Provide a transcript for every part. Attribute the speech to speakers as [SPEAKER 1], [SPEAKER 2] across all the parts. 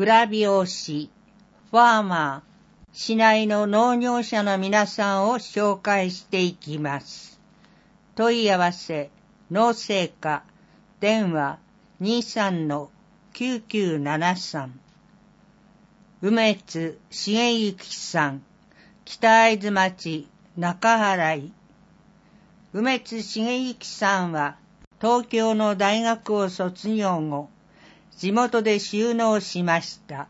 [SPEAKER 1] 裏表紙、ファーマー、市内の農業者の皆さんを紹介していきます。問い合わせ、農政課、電話23-9973梅津重幸さん、北会津町中原井。梅津重幸さんは東京の大学を卒業後、地元で収納しました。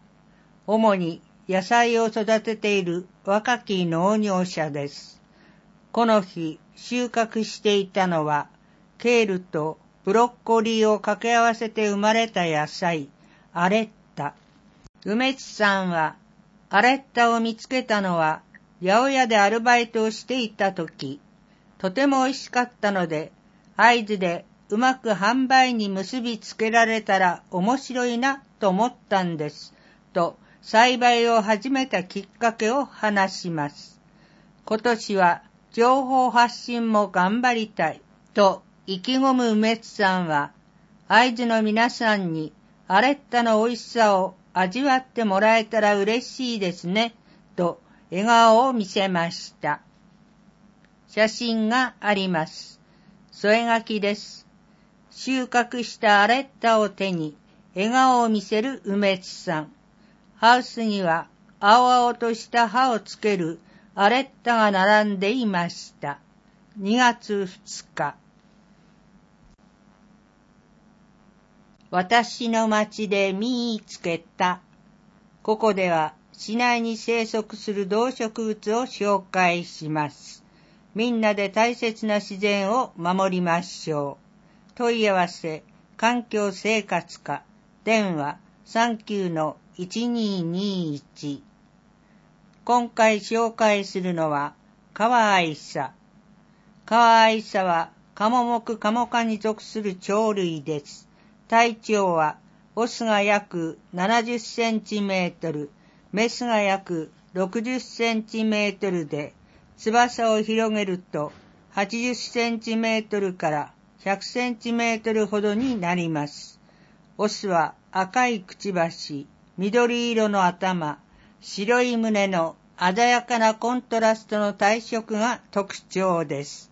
[SPEAKER 1] 主に野菜を育てている若き農業者です。この日収穫していたのは、ケールとブロッコリーを掛け合わせて生まれた野菜、アレッタ。梅津さんは、アレッタを見つけたのは、八百屋でアルバイトをしていた時、とても美味しかったので、合図でうまく販売に結びつけられたら面白いなと思ったんです。と、栽培を始めたきっかけを話します。今年は情報発信も頑張りたいと意気込む梅津さんは、会津の皆さんにアレッタの美味しさを味わってもらえたら嬉しいですね、と笑顔を見せました。写真があります。添え書きです。収穫したアレッタを手に笑顔を見せる梅津さん。ハウスには青々とした葉をつけるアレッタが並んでいました。2月2日。私の町で見つけた。ここでは市内に生息する動植物を紹介します。みんなで大切な自然を守りましょう。問い合わせ、環境生活課、電話39-1221。今回紹介するのは、川愛さ。川愛さは、カモモクカモ科に属する鳥類です。体長は、オスが約70センチメートル、メスが約60センチメートルで、翼を広げると80センチメートルから100センチメートルほどになります。オスは赤いくちばし、緑色の頭、白い胸の鮮やかなコントラストの体色が特徴です。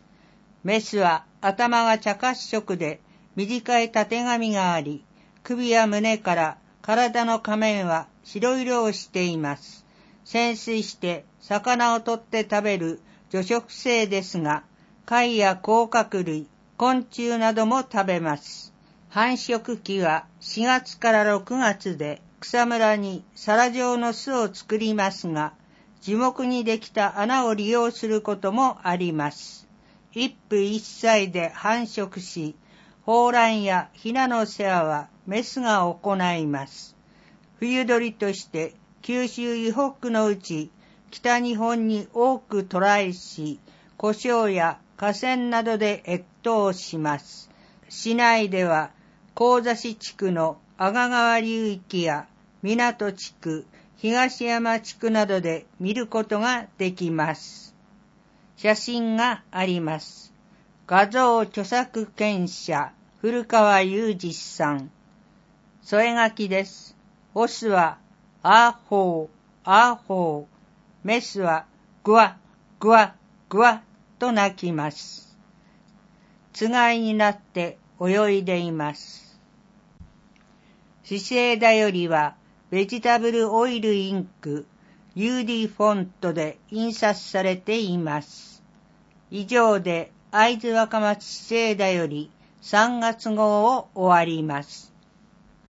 [SPEAKER 1] メスは頭が茶褐色で短い縦髪があり、首や胸から体の仮面は白色をしています。潜水して魚を取って食べる除食性ですが、貝や甲殻類、昆虫なども食べます。繁殖期は4月から6月で草むらに皿状の巣を作りますが、樹木にできた穴を利用することもあります。一夫一妻で繁殖し、放卵やヒナの世話はメスが行います。冬鳥として九州以北のうち北日本に多く渡来し、胡椒や河川などで越冬します。市内では、神座市地区の阿賀川流域や港地区、東山地区などで見ることができます。写真があります。画像著作権者、古川雄二さん。添え書きです。オスは、アーホー、アーホー。メスは、グワ、グワ、グワと鳴きます。つがいになって泳いでいます。姿勢だよりは、ベジタブルオイルインク、UD フォントで印刷されています。以上で、会津若松姿勢だより3月号を終わります。